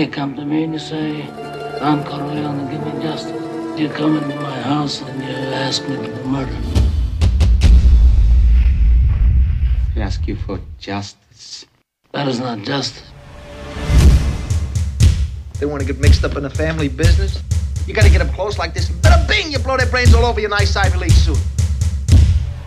you come to me and you say, Don Corleone, give me justice. You come into my house and you ask me to murder. I ask you for justice. That is not justice. They want to get mixed up in the family business. You got to get up close like this. Bada bing, you blow their brains all over your nice Ivy League suit.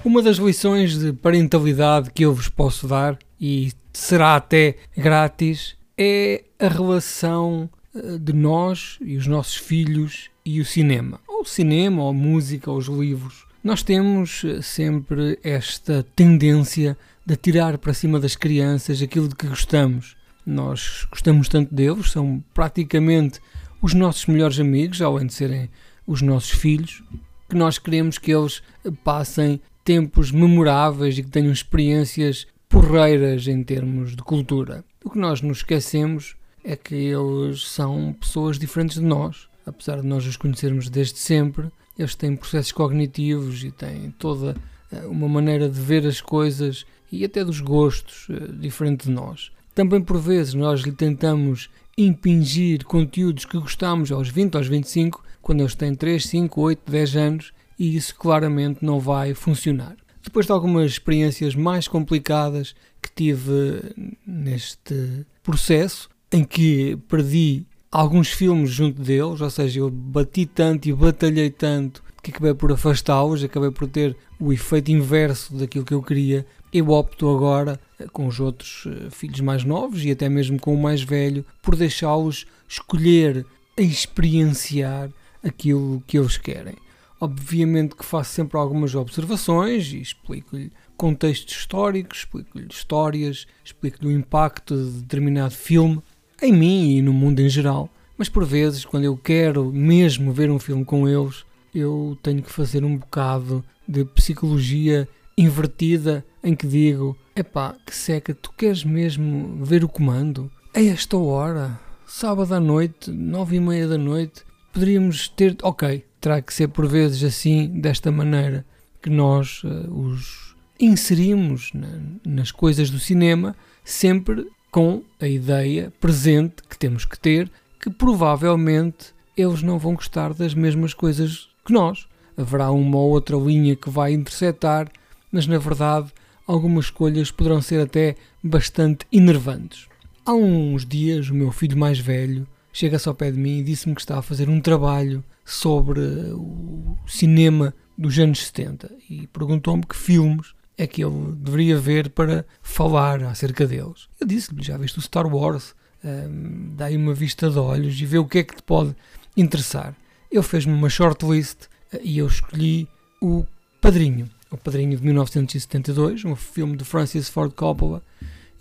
Uma das lições de parentalidade que eu vos posso dar, e será até grátis, é a relação eh, de nós e os nossos filhos e o cinema. Ou o cinema, ou a música, ou os livros. Nós temos eh, sempre esta tendência de tirar para cima das crianças aquilo de que gostamos. Nós gostamos tanto deles, são praticamente os nossos melhores amigos, além de serem os nossos filhos, que nós queremos que eles passem tempos memoráveis e que tenham experiências porreiras em termos de cultura. Que nós nos esquecemos é que eles são pessoas diferentes de nós. Apesar de nós os conhecermos desde sempre, eles têm processos cognitivos e têm toda eh, uma maneira de ver as coisas e até dos gostos eh, diferente de nós. Também por vezes nós lhe tentamos impingir conteúdos que gostamos aos 20, aos 25, quando eles têm 3, 5, 8, 10 anos e isso claramente não vai funcionar. Depois de algumas experiências mais complicadas que tive neste processo, em que perdi alguns filmes junto deles, ou seja, eu bati tanto e batalhei tanto que acabei por afastá-los, acabei por ter o efeito inverso daquilo que eu queria. Eu opto agora, com os outros eh, filhos mais novos e até mesmo com o mais velho, por deixá-los escolher, experienciar aquilo que eles querem. Obviamente que faço sempre algumas observações e explico-lhe contextos históricos, explico-lhe histórias, explico-lhe o impacto de determinado filme em mim e no mundo em geral. Mas por vezes, quando eu quero mesmo ver um filme com eles, eu tenho que fazer um bocado de psicologia invertida em que digo: epá, que seca, tu queres mesmo ver o comando? A esta hora, sábado à noite, nove e meia da noite, poderíamos ter. Ok, terá que ser por vezes assim, desta maneira, que nós uh, os inserimos na, nas coisas do cinema, sempre com a ideia presente que temos que ter, que provavelmente eles não vão gostar das mesmas coisas que nós. Haverá uma ou outra linha que vai interceptar, mas na verdade algumas escolhas poderão ser até bastante enervantes. Há uns dias, o meu filho mais velho chega-se ao pé de mim e disse-me que está a fazer um trabalho sobre o cinema dos anos 70 e perguntou-me que filmes é que ele deveria ver para falar acerca deles. Eu disse-lhe, já viste o Star Wars, um, dá aí uma vista de olhos e vê o que é que te pode interessar. Ele fez-me uma shortlist eh, e eu escolhi o Padrinho, o Padrinho de 1972, um filme de Francis Ford Coppola.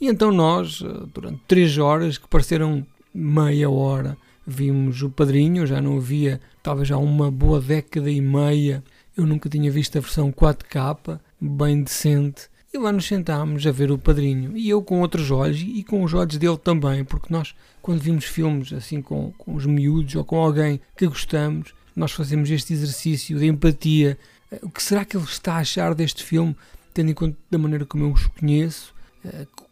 E então nós, eh, durante três horas, que pareceram meia hora, vimos o Padrinho, já não havia, talvez há uma boa década e meia, eu nunca tinha visto a versão 4K, bem decente, e lá nos sentámos a ver o Padrinho, e eu com outros olhos, e com os olhos dele também, porque nós, quando vimos filmes assim com, com os miúdos ou com alguém que gostamos, nós fazemos este exercício de empatia. O que será que ele está a achar deste filme, tendo em conta da maneira como eu os conheço?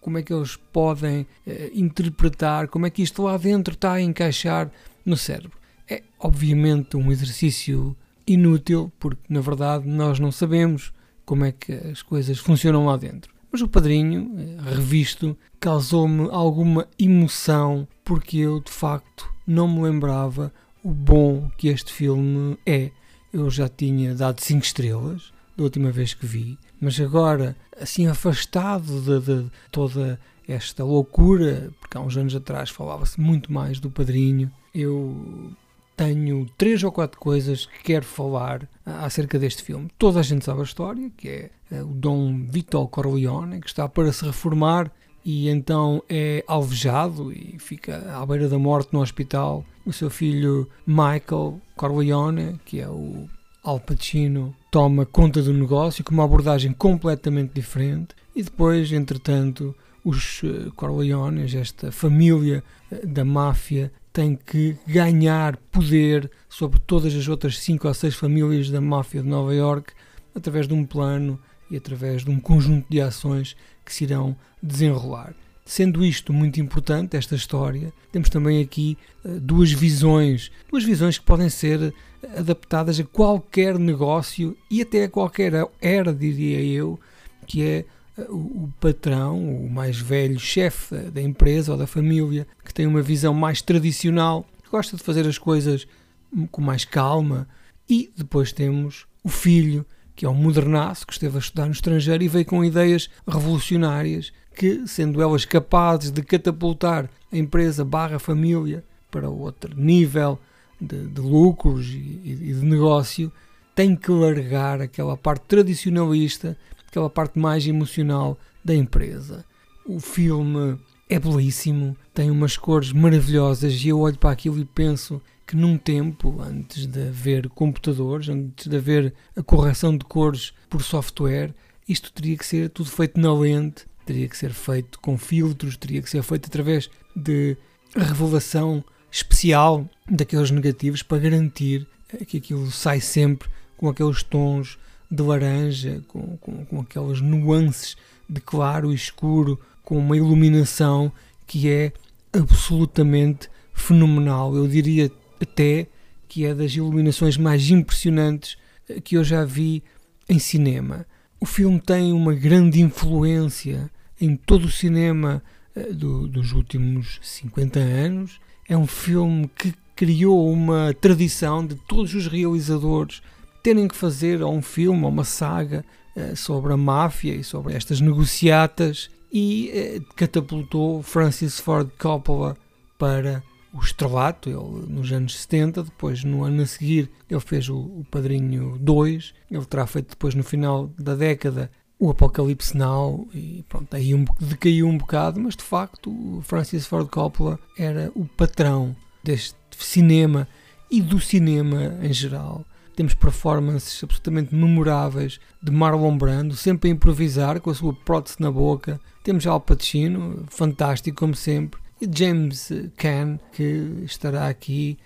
Como é que eles podem eh, interpretar, como é que isto lá dentro está a encaixar no cérebro. É obviamente um exercício inútil, porque na verdade nós não sabemos como é que as coisas funcionam lá dentro. Mas o padrinho, eh, revisto, causou-me alguma emoção, porque eu de facto não me lembrava o bom que este filme é. Eu já tinha dado 5 estrelas da última vez que vi, mas agora, assim afastado de, de toda esta loucura, porque há uns anos atrás falava-se muito mais do padrinho, eu tenho três ou quatro coisas que quero falar acerca deste filme. Toda a gente sabe a história, que é eh, o Dom Vito Corleone, que está para se reformar e então é alvejado e fica à beira da morte no hospital. O seu filho Michael Corleone, que é o Al Pacino, toma conta do negócio com uma abordagem completamente diferente e depois, entretanto, os eh, Corleones, esta família eh, da máfia, tem que ganhar poder sobre todas as outras cinco ou seis famílias da máfia de Nova York através de um plano e através de um conjunto de ações que se irão desenrolar. Sendo isto muito importante, esta história, temos também aqui uh, duas visões, duas visões que podem ser adaptadas a qualquer negócio e até a qualquer era, diria eu, que é uh, o patrão, o mais velho chefe da empresa ou da família, que tem uma visão mais tradicional, gosta de fazer as coisas com mais calma, e depois temos o filho, que é um modernaço que esteve a estudar no estrangeiro e veio com ideias revolucionárias que, sendo elas capazes de catapultar a empresa barra família para outro nível de, de lucros e, e, de negócio, tem que largar aquela parte tradicionalista, aquela parte mais emocional da empresa. O filme é belíssimo, tem umas cores maravilhosas e eu olho para aquilo e penso que num tempo, antes de haver computadores, antes de haver a correção de cores por software, isto teria que ser tudo feito na lente, teria que ser feito com filtros, teria que ser feito através de revelação especial daqueles negativos para garantir que aquilo sai sempre com aqueles tons de laranja, com, com, com aquelas nuances de claro e escuro, com uma iluminação que é absolutamente fenomenal. Eu diria até que é das iluminações mais impressionantes eh, que eu já vi em cinema. O filme tem uma grande influência em todo o cinema eh, do, dos últimos 50 anos. É um filme que criou uma tradição de todos os realizadores terem que fazer um filme ou uma saga eh, sobre a máfia e sobre estas negociatas e catapultou Francis Ford Coppola para o estrelato, ele nos anos 70, depois no ano a seguir ele fez o, o Padrinho 2, ele terá feito depois no final da década o Apocalipse Now e pronto, aí um, decaiu um bocado, mas de facto o Francis Ford Coppola era o patrão deste cinema e do cinema em geral. Temos performances absolutamente memoráveis de Marlon Brando, sempre a improvisar com a sua prótese na boca. Temos Al Pacino, fantástico como sempre e James Caan, que estará aqui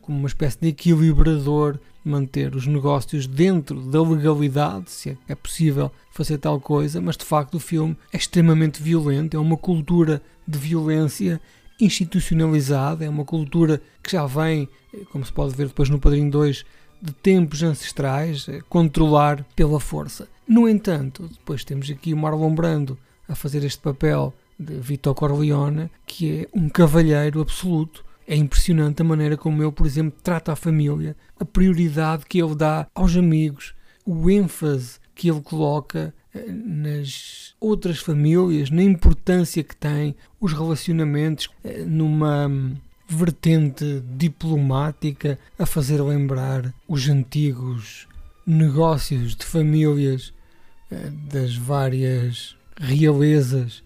como uma espécie de equilibrador, manter os negócios dentro da legalidade, se é possível fazer tal coisa, mas de facto o filme é extremamente violento, é uma cultura de violência institucionalizada, é uma cultura que já vem, como se pode ver depois no Padrinho 2, de tempos ancestrais, é controlar pela força. No entanto, depois temos aqui o Marlon Brando a fazer este papel de Vitor Corleone, que é um cavalheiro absoluto. É impressionante a maneira como ele, por exemplo, trata a família, a prioridade que ele dá aos amigos, o ênfase que ele coloca eh, nas outras famílias, na importância que tem os relacionamentos eh, numa hum, vertente diplomática a fazer lembrar os antigos negócios de famílias eh, das várias realezas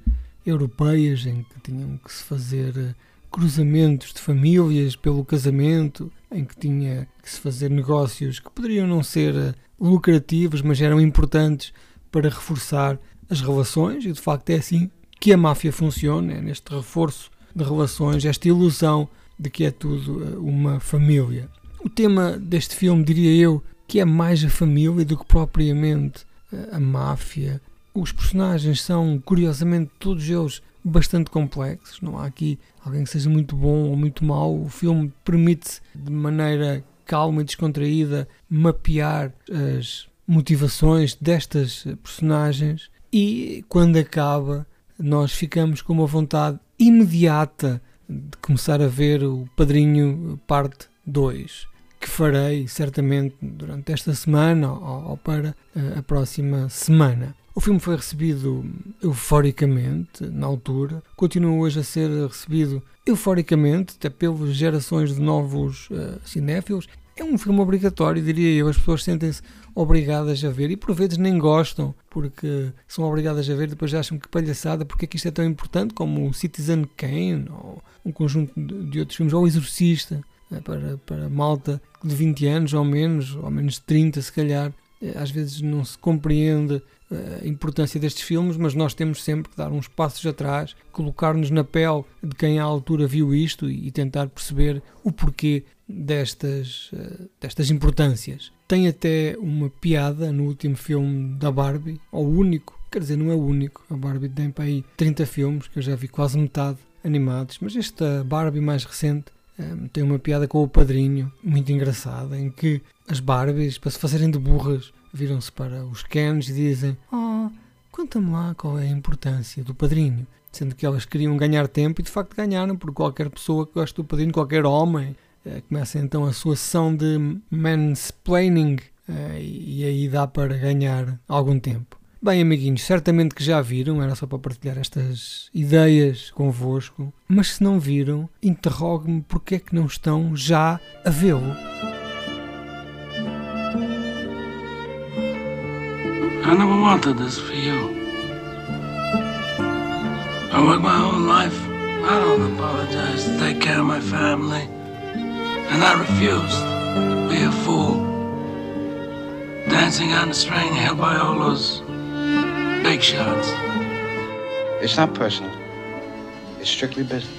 europeias em que tinham que se fazer eh, cruzamentos de famílias pelo casamento, em que tinha que se fazer negócios que poderiam não ser eh, lucrativos, mas eram importantes para reforçar as relações, e de facto é assim que a máfia funciona, é neste reforço de relações, esta ilusão de que é tudo eh, uma família. O tema deste filme, diria eu, que é mais a família do que propriamente a máfia os personagens são, curiosamente, todos eles bastante complexos. Não há aqui alguém que seja muito bom ou muito mau. O filme permite, de maneira calma e descontraída, mapear as motivações destas personagens e quando acaba, nós ficamos com uma vontade imediata de começar a ver o Padrinho Parte 2 que farei certamente durante esta semana ou, ou para a próxima semana. O filme foi recebido euforicamente na altura, continua hoje a ser recebido euforicamente, até pelas gerações de novos uh, cinéfilos. É um filme obrigatório, diria eu. As pessoas sentem-se obrigadas a ver e por vezes nem gostam, porque são obrigadas a ver, depois acham que palhaçada, porque é que isto é tão importante como o Citizen Kane ou um conjunto de outros filmes, ou o Exorcista, eh, para, para malta de 20 anos ou menos, ou menos de 30 se calhar. Eh, às vezes não se compreende a importância destes filmes, mas nós temos sempre que dar uns passos atrás, colocar-nos na pele de quem à altura viu isto e tentar perceber o porquê destas, eh, destas importâncias. Tem até uma piada no último filme da Barbie, ou único, quer dizer, não é o único. A Barbie tem para aí 30 filmes, que eu já vi quase metade animados, mas esta Barbie mais recente um, tem uma piada com o padrinho, muito engraçada, em que as Barbies, para se fazerem de burras, viram-se para os Kens e dizem: Oh, conta-me lá qual é a importância do padrinho. Sendo que elas queriam ganhar tempo e de facto ganharam, porque qualquer pessoa que gosta do padrinho, qualquer homem, eh, começa então a sua sessão de mansplaining eh, e aí dá para ganhar algum tempo. Bem, amiguinhos, certamente que já viram, era só para partilhar estas ideias convosco, mas se não viram, interrogue-me porque é que não estão já a vê-lo. I never wanted this for you. I worked my whole life. I don't apologize to take care of my family. And I refused to be a fool. Dancing on the string held by all those big shots. It's not personal. It's strictly business.